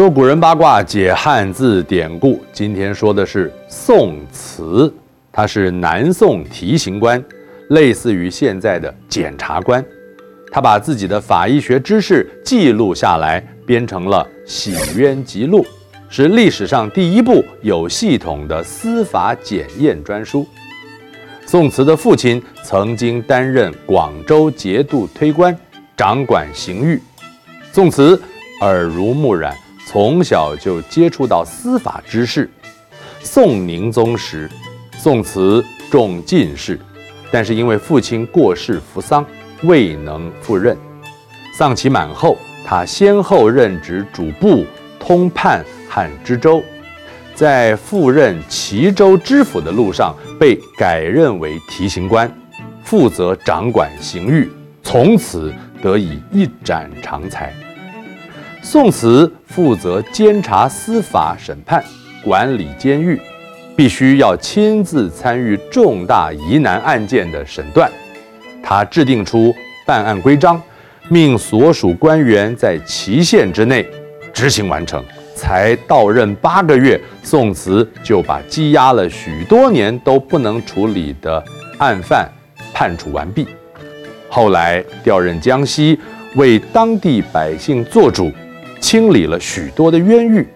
说古人八卦，解汉字典故。今天说的是宋慈，他是南宋提刑官，类似于现在的检察官。他把自己的法医学知识记录下来，编成了《洗冤集录》，是历史上第一部有系统的司法检验专书。宋慈的父亲曾经担任广州节度推官，掌管刑狱。宋慈耳濡目染，从小就接触到司法知识。宋宁宗时，宋慈中进士，但是因为父亲过世服丧，未能赴任。丧期满后，他先后任职主簿、通判和知州，在赴任齐州知府的路上，被改任为提刑官，负责掌管刑狱，从此得以一展长才。宋慈负责监察司法审判，管理监狱，必须要亲自参与重大疑难案件的审断。他制定出办案规章，命所属官员在期限之内执行完成。才到任八个月，宋慈就把积压了许多年都不能处理的案犯判处完毕。后来调任江西，为当地百姓做主。清理了许多的冤狱，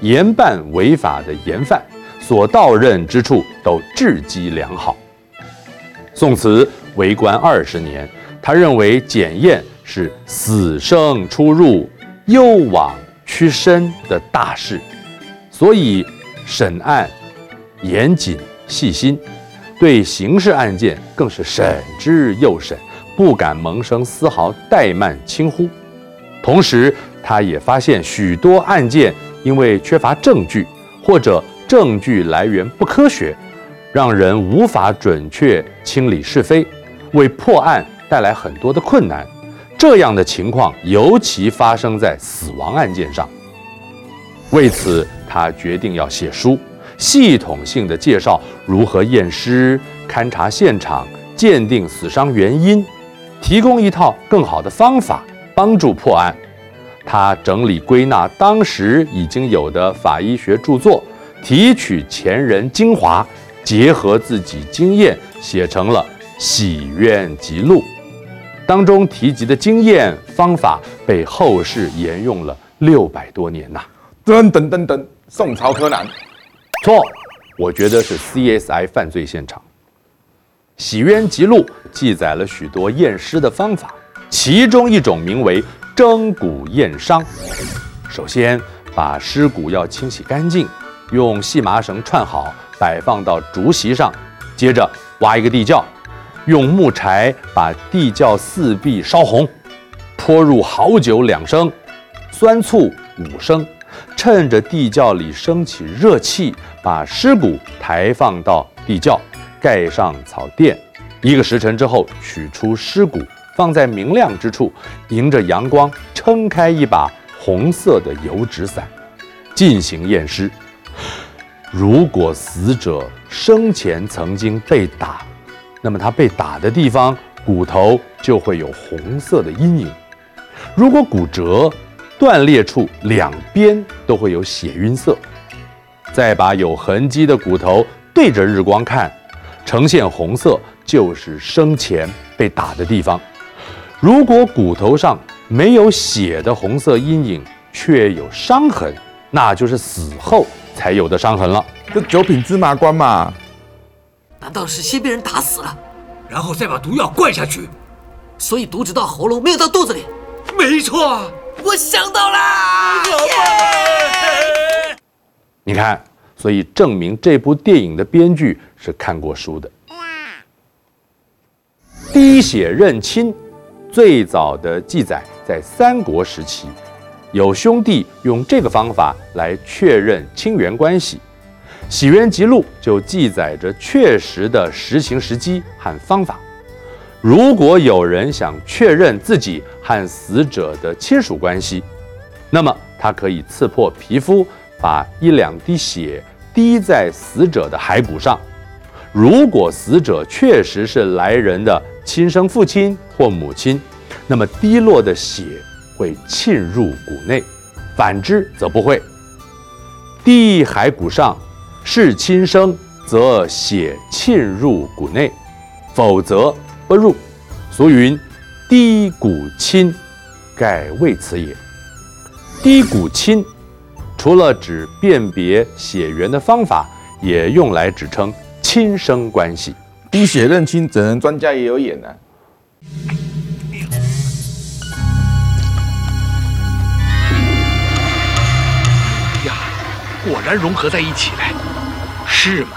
严办违法的严犯，所到任之处都治绩良好。宋慈为官二十年，他认为检验是死生出入、攸往屈伸的大事，所以审案严谨细心，对刑事案件更是审之又审，不敢萌生丝毫怠慢轻忽。同时，他也发现许多案件因为缺乏证据，或者证据来源不科学，让人无法准确清理是非，为破案带来很多的困难。这样的情况尤其发生在死亡案件上。为此，他决定要写书，系统性的介绍如何验尸、勘察现场、鉴定死伤原因，提供一套更好的方法，帮助破案。他整理归纳当时已经有的法医学著作，提取前人精华，结合自己经验，写成了《洗冤集录》。当中提及的经验方法被后世沿用了六百多年呐。噔噔噔噔，宋朝柯南？错，我觉得是 CSI 犯罪现场。《洗冤集录》记载了许多验尸的方法，其中一种名为。蒸骨验伤，首先把尸骨要清洗干净，用细麻绳串好，摆放到竹席上。接着挖一个地窖，用木柴把地窖四壁烧红，泼入好酒两升，酸醋五升。趁着地窖里升起热气，把尸骨抬放到地窖，盖上草垫。一个时辰之后，取出尸骨。放在明亮之处，迎着阳光撑开一把红色的油纸伞，进行验尸。如果死者生前曾经被打，那么他被打的地方骨头就会有红色的阴影；如果骨折，断裂处两边都会有血晕色。再把有痕迹的骨头对着日光看，呈现红色，就是生前被打的地方。如果骨头上没有血的红色阴影，却有伤痕，那就是死后才有的伤痕了。这九品芝麻官嘛？难道是先被人打死了，然后再把毒药灌下去？所以毒只到喉咙，没有到肚子里。没错，我想到了。Yeah! 你看，所以证明这部电影的编剧是看过书的。滴血认亲。最早的记载在三国时期，有兄弟用这个方法来确认亲缘关系，《洗冤集录》就记载着确实的实行时机和方法。如果有人想确认自己和死者的亲属关系，那么他可以刺破皮肤，把一两滴血滴在死者的骸骨上。如果死者确实是来人的亲生父亲或母亲，那么滴落的血会沁入骨内，反之则不会。滴骸骨上，是亲生，则血沁入骨内，否则不入。俗云：滴骨亲，盖为此也。滴骨亲，除了指辨别血缘的方法，也用来指称亲生关系。滴血认亲，整人专家也有眼呢、啊。果然融合在一起了，是吗？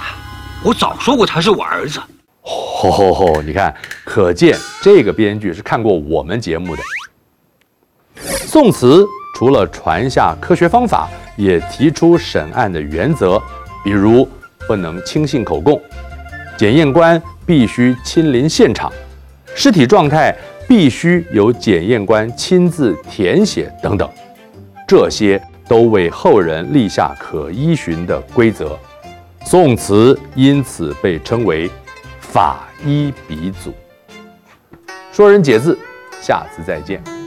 我早说过他是我儿子。吼吼吼！你看，可见这个编剧是看过我们节目的。宋慈除了传下科学方法，也提出审案的原则，比如不能轻信口供，检验官必须亲临现场，尸体状态必须由检验官亲自填写等等，这些。都为后人立下可依循的规则，宋慈因此被称为法医鼻祖。说人解字，下次再见。